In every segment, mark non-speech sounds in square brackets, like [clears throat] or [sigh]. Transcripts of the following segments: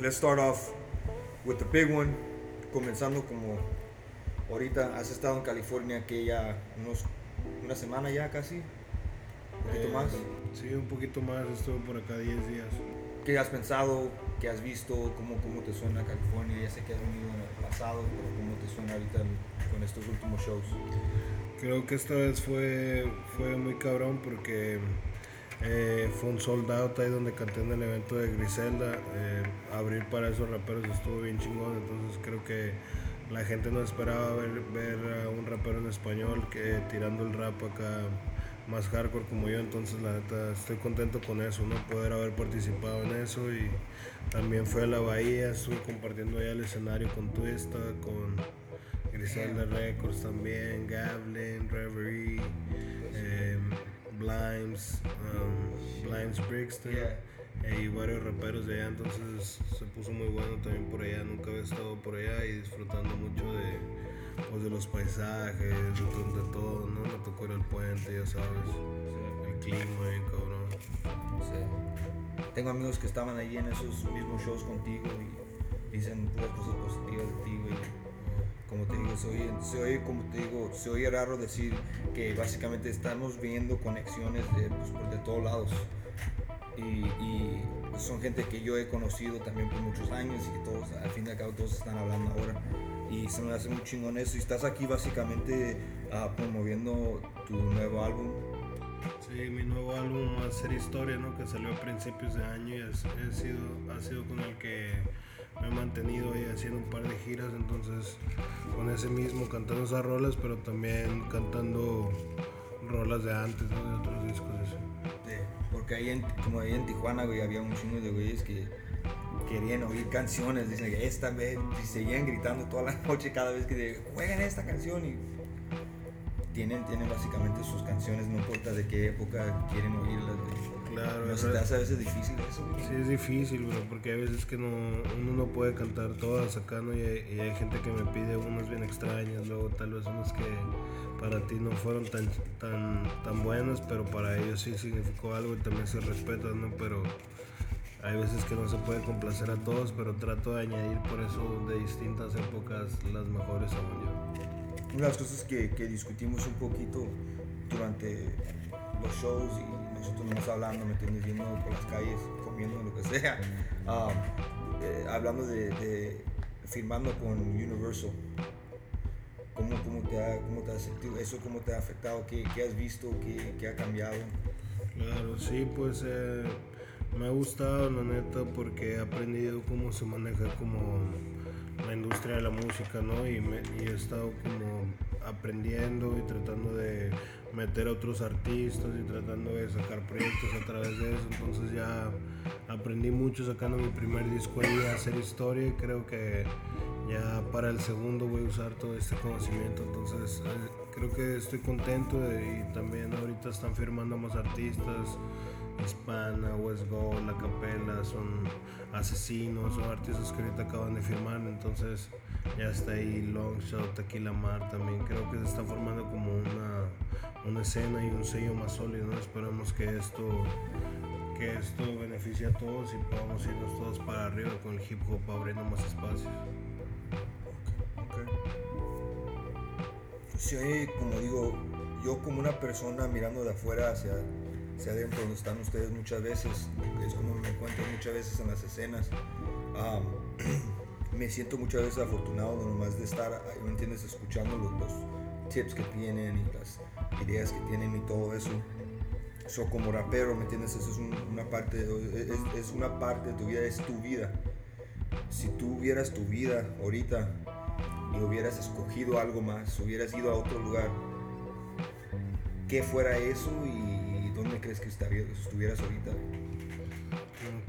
let's start off with the big one. Comenzando como ahorita has estado en California que ya unos una semana ya casi, un poquito Eh, más. Sí, un poquito más, estuve por acá 10 días. ¿Qué has pensado? ¿Qué has visto? ¿Cómo, cómo te suena California? Ya sé que has venido en el pasado, pero ¿cómo te suena ahorita con estos últimos shows? Creo que esta vez fue, fue muy cabrón porque eh, fue un sold out ahí donde canté en el evento de Griselda. Eh, abrir para esos raperos estuvo bien chingón, entonces creo que la gente no esperaba ver, a un rapero en español tirando el rap acá más hardcore como yo, entonces la neta estoy contento con eso, ¿no? Poder haber participado en eso y también fue a la Bahía, estuve compartiendo allá el escenario con Twista, con Griselda Records también, Gablin, Reverie, Blimes, um, Blimes Brixton Yeah. eh, y varios raperos de allá, entonces se puso muy bueno también por allá, nunca había estado por allá y disfrutando mucho de, pues, de los paisajes, de, de todo, ¿no? Me tocó ir al puente, ya sabes, el clima, bien cabrón. Sí. Tengo amigos que estaban ahí en esos mismos shows contigo y dicen puras cosas positivas de ti, güey. Como te digo, se oye, como te digo, se oye raro decir que básicamente estamos viendo conexiones de, pues, de todos lados. Y, y son gente que yo he conocido también por muchos años y que todos, al fin y al cabo, todos están hablando ahora. Y se me hace muy chingón eso. Y estás aquí básicamente ah, promoviendo tu nuevo álbum. Sí, mi nuevo álbum va a ser Historia, ¿no? Que salió a principios de año y sido, ha sido con el que me he mantenido ahí haciendo un par de giras, entonces con ese mismo cantando esas rolas, pero también cantando rolas de antes, ¿no? De otros discos. así. porque ahí en, como ahí en Tijuana, güey, había un chingo de güeyes que querían oír canciones, dicen que esta vez, y seguían gritando toda la [laughs] noche cada vez que de, juegan esta canción y tienen, tienen básicamente sus canciones, no importa de qué época quieren oírlas, güey. Claro, No es se te hace a veces difícil eso, güey. Sí, es difícil, bro, porque hay veces que no, uno no puede cantar todas acá, ¿no? Y hay, y hay gente que me pide unas bien extrañas, luego tal vez unas que para ti no fueron tan, tan, tan buenas, pero para ellos sí significó algo y también se respetan, ¿no? Pero hay veces que no se puede complacer a todos, pero trato de añadir por eso de distintas épocas las mejores según yo. Una de las cosas que, que discutimos un poquito durante los shows y nosotros nomás hablando, ¿me? Yendo por las calles, comiendo, lo que sea, [laughs] ah, eh, hablando de, de firmando con Universal. ¿Cómo, cómo, te ha, ¿Cómo te has sentido? ¿Eso cómo te ha afectado? ¿Qué, qué has visto? ¿Qué, ¿Qué ha cambiado? Claro, sí, pues eh, me ha gustado, la neta, porque he aprendido cómo se maneja como la industria de la música, ¿no? Y, me- y he estado como aprendiendo y tratando de meter a otros artistas y tratando de sacar proyectos a través de eso. Entonces ya aprendí mucho sacando mi primer disco a hacer historia y creo que ya para el segundo voy a usar todo este conocimiento. Entonces eh, creo que estoy contento y también ahorita están firmando más artistas. Hispana, West Go, La Capela, son asesinos, son artistas que ahorita acaban de firmar, entonces ya está ahí Longshot, Tequila Mar también, creo que se está formando como una, una escena y un sello más sólido, esperamos que esto, que esto beneficie a todos y podamos irnos todos para arriba con el hip hop abriendo más espacios. Oye, como digo, yo como una persona mirando de afuera hacia, hacia adentro, donde están ustedes muchas veces, es como me encuentro muchas veces en las escenas. ah, [clears throat] me siento muchas veces afortunado no nomás de estar, ¿me entiendes?, escuchando los, tips que tienen y las ideas que tienen y todo eso. So, como rapero, ¿me entiendes? Eso es un- una parte, de- es, una parte de tu vida, es tu vida. Si tú hubieras tu vida ahorita y hubieras escogido algo más, hubieras ido a otro lugar, ¿qué fuera eso y dónde crees que estuvieras ahorita?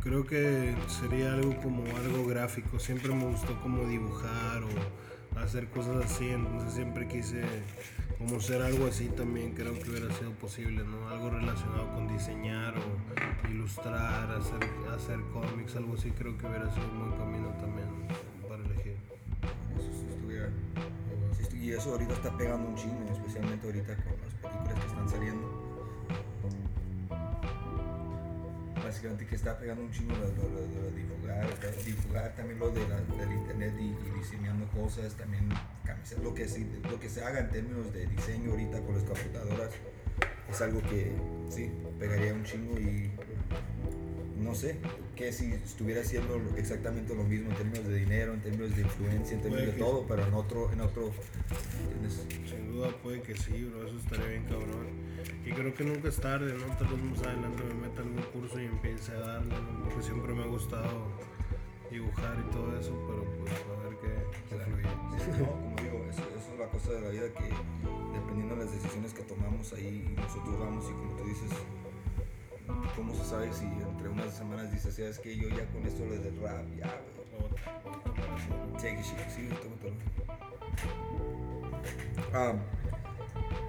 Creo que sería algo como algo gráfico. Siempre me gustó como dibujar o hacer cosas así. Entonces siempre quise como ser algo así también. Creo que hubiera sido posible, ¿no? Algo relacionado con diseñar o ilustrar, hacer, hacer cómics, algo así. Creo que hubiera sido un buen camino también para elegir. Eso sí estuviera- sí estu- y eso ahorita está pegando un chingo, especialmente ahorita con las películas que están saliendo. Básicamente que está pegando un chingo de- de dibujar, de dibujar celular, también lo de del internet y, diseñando cosas, también lo que, lo que se haga en términos de diseño ahorita con las computadoras es algo que sí, pegaría un chingo y no sé, que si estuviera haciendo exactamente lo mismo en términos de dinero, en términos de influencia, en términos de todo, pero en otro, en otro, Sin duda puede que sí, bro, eso estaría bien cabrón. Y creo que nunca es tarde, ¿no? Tal vez más adelante me meta en un curso y dibujar y todo eso, pero pues a ver qué, fluye. no, como digo, eso, eso, es la cosa de la vida que dependiendo de las decisiones que tomamos ahí nosotros vamos y como tú dices, ¿Cómo se sabe si entre unas semanas dices, sabes que yo ya con esto lo del rap, ya, güey? Take shit, sí, tómatelo. Ah,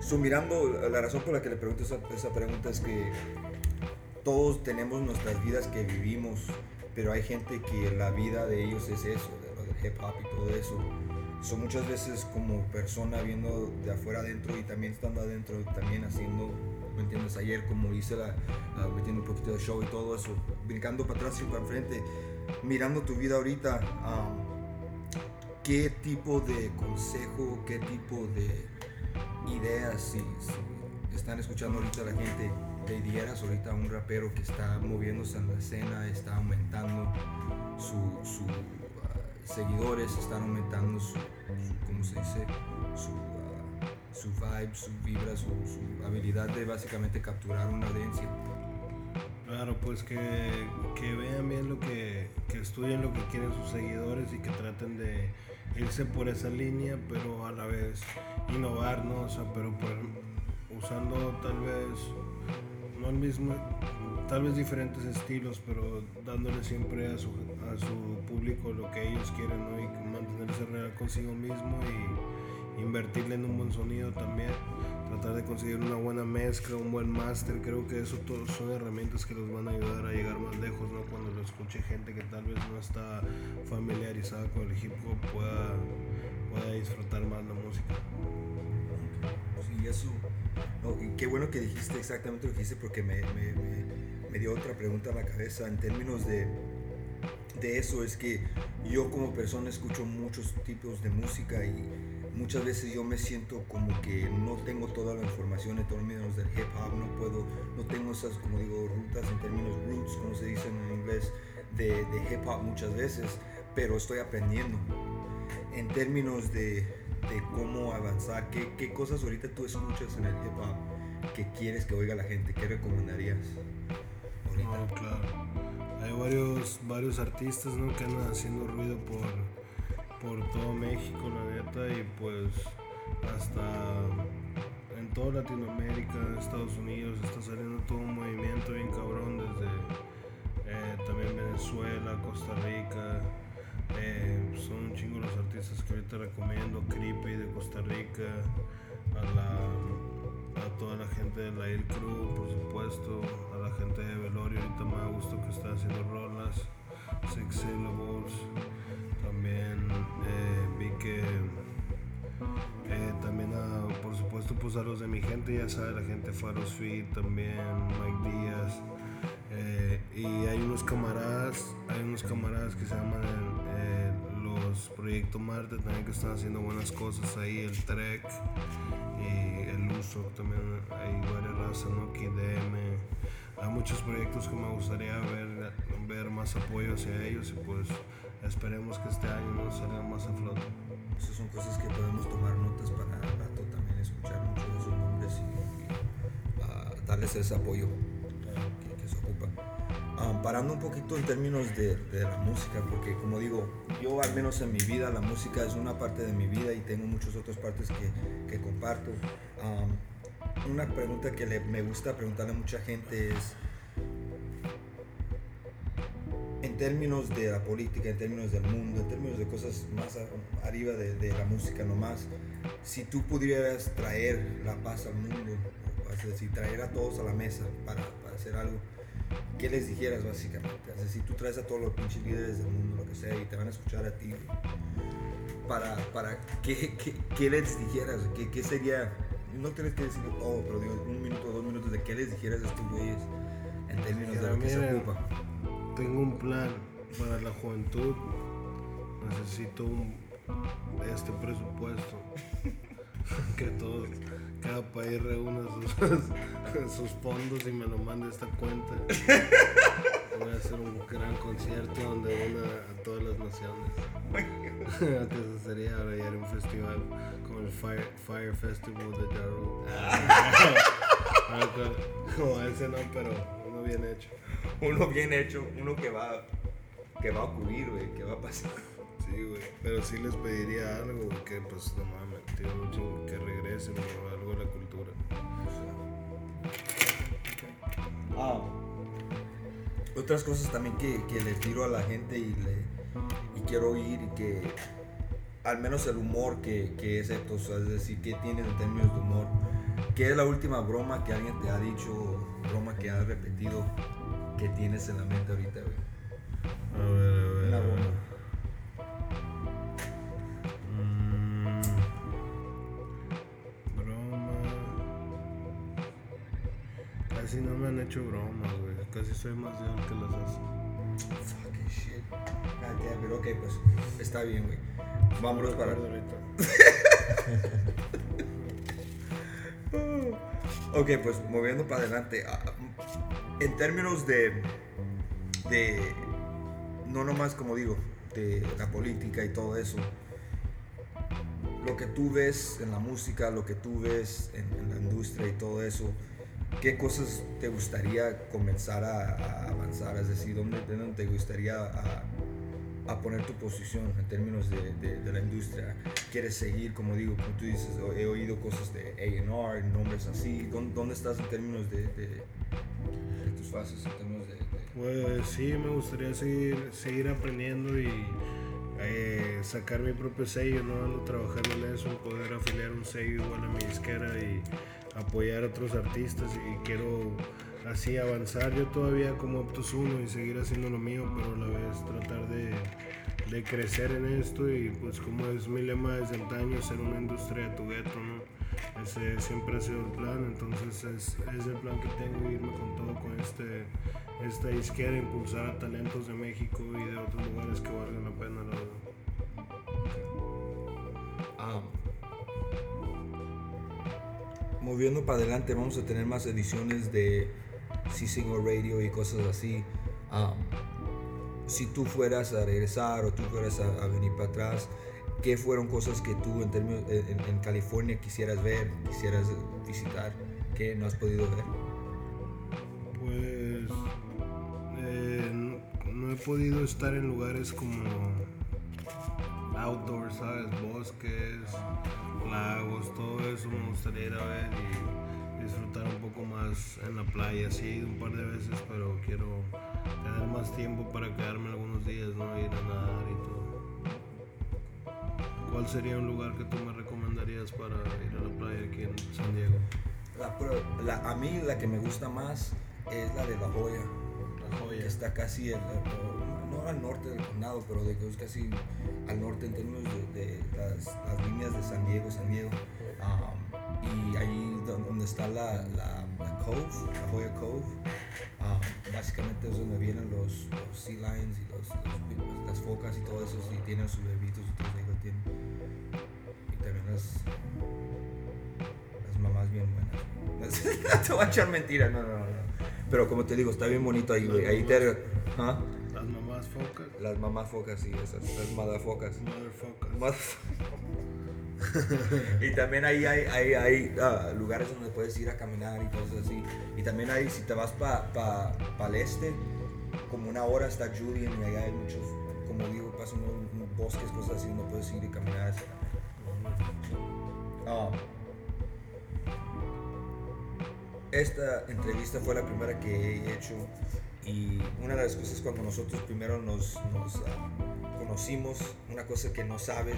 so, mirando, la razón por la que le pregunto esa, esa pregunta es que todos tenemos nuestras vidas que vivimos, pero hay gente que la vida de ellos es eso, de lo del hip hop y todo eso. Son muchas veces como persona viendo de afuera adentro y también estando adentro, también haciendo ¿me entiendes? Ayer como hice la, metiendo un poquito de show y todo eso, brincando para atrás y para enfrente, mirando tu vida ahorita, ¿qué tipo de consejo, qué tipo de ideas, si, están escuchando ahorita la gente, le dieras ahorita a un rapero que está moviéndose en la escena, está aumentando sus su, uh, seguidores, están aumentando su, su ¿cómo se dice? Su su vibe, su vibra, su, habilidad de básicamente capturar una audiencia. Claro, pues que, que vean bien lo que, que, estudien lo que quieren sus seguidores y que traten de irse por esa línea, pero a la vez innovar, ¿no? O sea, pero usando tal vez, no el mismo, tal vez diferentes estilos, pero dándole siempre a su, a su público lo que ellos quieren, ¿no? Y mantenerse real consigo mismo y invertirle en un buen sonido también, tratar de conseguir una buena mezcla, un buen máster, creo que eso todos son herramientas que los van a ayudar a llegar más lejos, ¿no? Cuando lo escuche gente que tal vez no está familiarizada con el hip hop pueda, pueda disfrutar más la música. Sí, eso. Qué bueno que dijiste exactamente lo que dijiste porque me, me, me dio otra pregunta a la cabeza en términos de de eso es que yo como persona escucho muchos tipos de música y muchas veces yo me siento como que no tengo toda la información en términos del hip hop, no puedo, no tengo esas, como digo, rutas en términos roots, como se dice en inglés, de, de hip hop muchas veces, pero estoy aprendiendo. En términos de, de cómo avanzar, ¿qué, ¿qué, cosas ahorita tú escuchas en el hip hop que quieres que oiga la gente? ¿Qué recomendarías? Ahorita? claro. Hay varios, varios artistas ¿no? que andan haciendo ruido por por todo México, la neta, y pues hasta en toda Latinoamérica, Estados Unidos, está saliendo todo un movimiento artistas que ahorita recomiendo, Creepy de Costa Rica, a, la, a toda la gente de la Il Crew, por supuesto, a la gente de Velorio, ahorita me ha gustado que está haciendo rolas, Six Syllables, también eh, vi que eh, también por supuesto pues a los de mi gente, ya sabe, la gente Faros Fit también, Mike Díaz. Eh, y hay unos camaradas, hay unos camaradas que se llaman los Proyecto Marte también que están haciendo buenas cosas ahí, el Trek y el Uso también hay varias razas, ¿no? KDM. Hay muchos proyectos que me gustaría ver, ver más apoyo hacia ellos y pues esperemos que este año nos salga más a flote. Esas son cosas que podemos tomar notas para rato también escuchar muchos de esos nombres y ah, darles ese apoyo que, se ocupa. Um, parando un poquito en términos de, de, la música, porque como digo, yo al menos en mi vida la música es una parte de mi vida y tengo muchas otras partes que, que comparto. una pregunta que me gusta preguntarle a mucha gente es, en términos de la política, en términos del mundo, en términos de cosas más arriba de, la música nomás, si tú pudieras traer la paz al mundo, es decir, traer a todos a la mesa para, para hacer algo, ¿qué les dijeras básicamente? Es decir, tú traes a todos los pinches líderes del mundo, que sea, y te van a escuchar a ti, para, para ¿qué, qué, qué les dijeras? ¿Qué, ¿Qué, sería? No tienes que decirlo todo, pero digo, un minuto, dos minutos de qué les dijeras a estos güeyes en términos de lo que se ocupa tengo un plan para la juventud necesito un, este presupuesto. [laughs] que todos, cada país reúna sus, [laughs] sus fondos y me lo mande a esta cuenta. [laughs] Voy a hacer un gran concierto donde una a todas las naciones. [laughs] Antes sería ahora ya un festival como el Fire, Fire Festival de Daru. [laughs] como ese no, pero uno bien hecho. Uno bien hecho, uno que va, que va a ocurrir, güey, que va a pasar. Sí, güey, pero sí les pediría algo, que pues no mames, tío, que regresen o algo a la cultura. Ah, otras cosas también que, que le tiro a la gente y, le, y quiero oír y que al menos el humor que, que es esto, es decir, qué tienes en términos de humor. ¿Qué es la última broma que alguien te ha dicho, broma que has repetido, que tienes en la mente ahorita, güey? A ver, a ver. Una broma. Mm, broma. Casi no me han hecho bromas. Casi soy más de el que las hace. Fucking shit. Ah, it. Ok, pues está bien, güey. Vámonos para. ahorita. [laughs] Ok, pues moviendo para adelante. ah, En términos de, de, no nomás como digo, de la política y todo eso, lo que tú ves en la música, lo que tú ves en la industria y todo eso, ¿qué cosas te gustaría comenzar a, a avanzar? Es decir, ¿dónde, de dónde te gustaría a, a poner tu posición en términos de, de- de la industria? ¿Quieres seguir, como digo, como tú dices, he oído cosas de A&R, nombres así? ¿Dónde, dónde estás en términos de, de, tus fases, en términos de... Pues sí, me gustaría seguir, seguir aprendiendo y eh, sacar mi propio sello, ¿no? Ando trabajando en eso, poder afiliar un sello igual a mi disquera y apoyar a otros artistas y quiero así avanzar yo todavía como Optus 1 y seguir haciendo lo mío, pero a la vez tratar de, de crecer en esto y pues como es mi lema desde antaño, ser una industria de tu gueto, ¿no? Ese siempre ha sido el plan, entonces es, es el plan que tengo, irme con todo con este, esta izquierda, impulsar a talentos de México y de otros lugares que valgan la pena, la. Moviendo para adelante, vamos a tener más ediciones de Sí Single Radio y cosas así. Ah, si tú fueras a regresar o tú fueras a, a venir para atrás, ¿qué fueron cosas que tú en, términos, en, en California quisieras ver, quisieras visitar, que no has podido ver? Pues eh, no, no he podido estar en lugares como outdoors, ¿sabes? Bosques, todo eso me gustaría ir a ver y disfrutar un poco más en la playa. Sí, he ido un par de veces, pero quiero tener más tiempo para quedarme algunos días, ¿no? Ir a nadar y todo. ¿Cuál sería un lugar que tú me recomendarías para ir a la playa aquí en San Diego? La, la- a mí la que me gusta más es la de La Joya. La que joya. está casi, no al norte del condado, pero de que es casi al norte en términos de, de las, las líneas de San Diego, San Diego. Um, y ahí don- donde está la, la, la Cove, la Joya Cove, um, básicamente es donde vienen los, los sea lions y los, los- las focas y todo eso, y tienen sus bebitos y todo eso, tienen. Y también las, las mamás bien buenas. [laughs] no te voy a echar mentiras, no, no, no. Pero como te digo, está bien bonito ahí, güey. Ahí te... ¿Ah? Las mamás focas. Las mamás focas, sí, esas, las madafocas. Motherfuckers. Motherf- [laughs] y también ahí hay, hay, hay ah, lugares donde puedes ir a caminar y cosas así. Y también hay, si te vas para pa, pa el este, como una hora está Julian y allá hay muchos, como digo, pasan unos, unos bosques, cosas así, donde puedes ir y caminar. Ah. esta entrevista fue la primera que he hecho y una de las cosas cuando nosotros primero nos, nos, ah, conocimos, una cosa que no sabes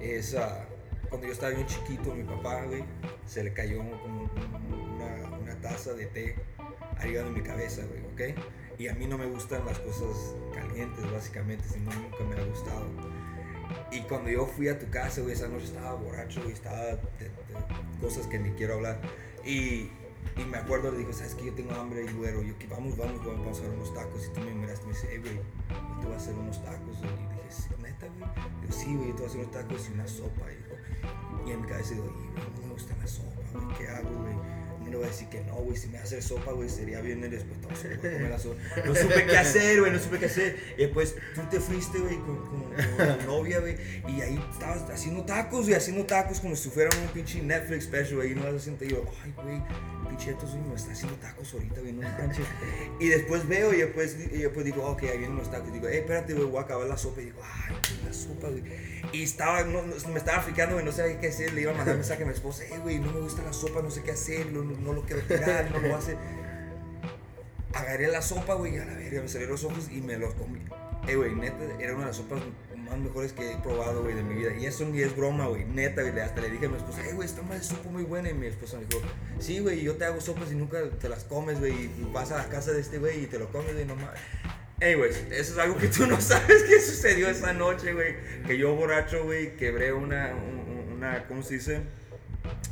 es ah, cuando yo estaba bien chiquito, mi papá, güey, se le cayó como un- una, una taza de té arriba de mi cabeza, güey, ¿ok? Y a mí no me gustan las cosas calientes, básicamente, nunca me ha gustado. Y cuando yo fui a tu casa, güey, esa noche estaba borracho, estaba de, de cosas que ni quiero hablar. Y, y me acuerdo, le digo, ¿sabes que Yo tengo hambre y güero, yo, vamos, vamos, vamos, vamos a ver unos tacos. Y tú me miraste y me dices, hey, güey, te voy a hacer unos tacos. güey". Y dije, "Sí, neta, güey. Sí, güey, a hacer unos tacos y una sopa. Y, y en mi cabeza digo, "Y, no me gusta la sopa, güey, ¿qué hago, güey? No le voy a decir que no, güey, si me hacer sopa, güey, sería bien el después, no, supe qué hacer, güey, no supe qué hacer. Y después tú te fuiste, güey, con, con, tu novia, güey, y ahí estabas haciendo tacos, güey, haciendo tacos como si fuera un pinche Netflix special, güey, y no vas a sentir yo, ay, güey, pinche me está haciendo tacos ahorita, güey, no manches. Y después veo y después, y después digo, ok, ahí vienen los tacos. Digo, eh, espérate, güey, voy a acabar la sopa. Y digo, ay, la sopa, güey. Y estaba, no, no- me estaba fricando, güey, no sabía qué hacer. Le iba a mandar mensaje a mi esposa, eh, güey, no me gusta la sopa, no sé qué hacer, no, no, lo quiero tirar, no lo hacer. Agarré la sopa, güey, y a la verga, me salieron los ojos y me los comí. Eh, güey, neta, era una de las sopas más mejores que he probado, güey, de mi vida. Y eso ni es broma, güey, neta, güey. Hasta le dije a mi esposa, eh, güey, esta madre es sopa muy buena. Y mi esposa me dijo, sí, güey, yo te hago sopas y nunca te las comes, güey. Y vas a la casa de este güey y te lo comes, güey, nomás. Anyways, eso es algo que tú no [laughs] sabes que sucedió esa noche, güey. Que yo borracho, güey, quebré una, un- un- una, ¿cómo se dice?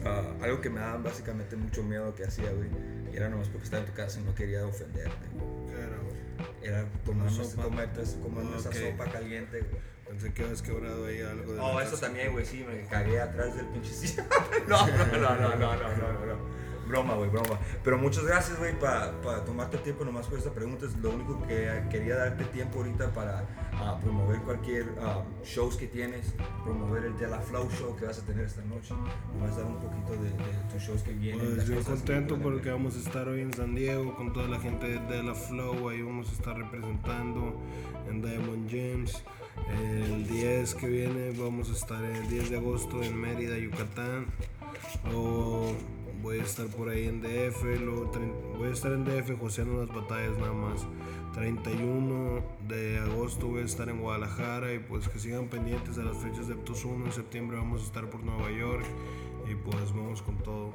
Ah, algo que me daba básicamente mucho miedo que hacía, güey. Y era nomás porque estaba en tu casa y no quería ofenderte. güey. Claro, güey. Era tomando, sopa. tomarte, comiendo esa sopa caliente, güey. Pensé que habías quebrado ahí algo de. Oh, eso también, güey, sí, me cagué atrás del pinche [laughs] no, no, no, no, no, no, no, no. Broma, güey, broma. Pero muchas gracias, güey, para pa tomarte el tiempo nomás por esta pregunta. Es lo único que quería darte tiempo ahorita para uh, promover cualquier uh, shows que tienes, promover el De La Flow Show que vas a tener esta noche. Nomás dar un poquito de, de tus shows que vienen. Pues yo contento porque vamos a estar hoy en San Diego con toda la gente de De La Flow. Ahí vamos a estar representando en Diamond James. El 10 que viene vamos a estar el 10 de agosto en Mérida, Yucatán. Luego voy a estar por ahí en DF, luego voy a estar en DF joseando las batallas nada más. 31 de agosto voy a estar en Guadalajara y pues que sigan pendientes de las fechas de Aptos 1. En septiembre vamos a estar por Nueva York y pues vamos con todo.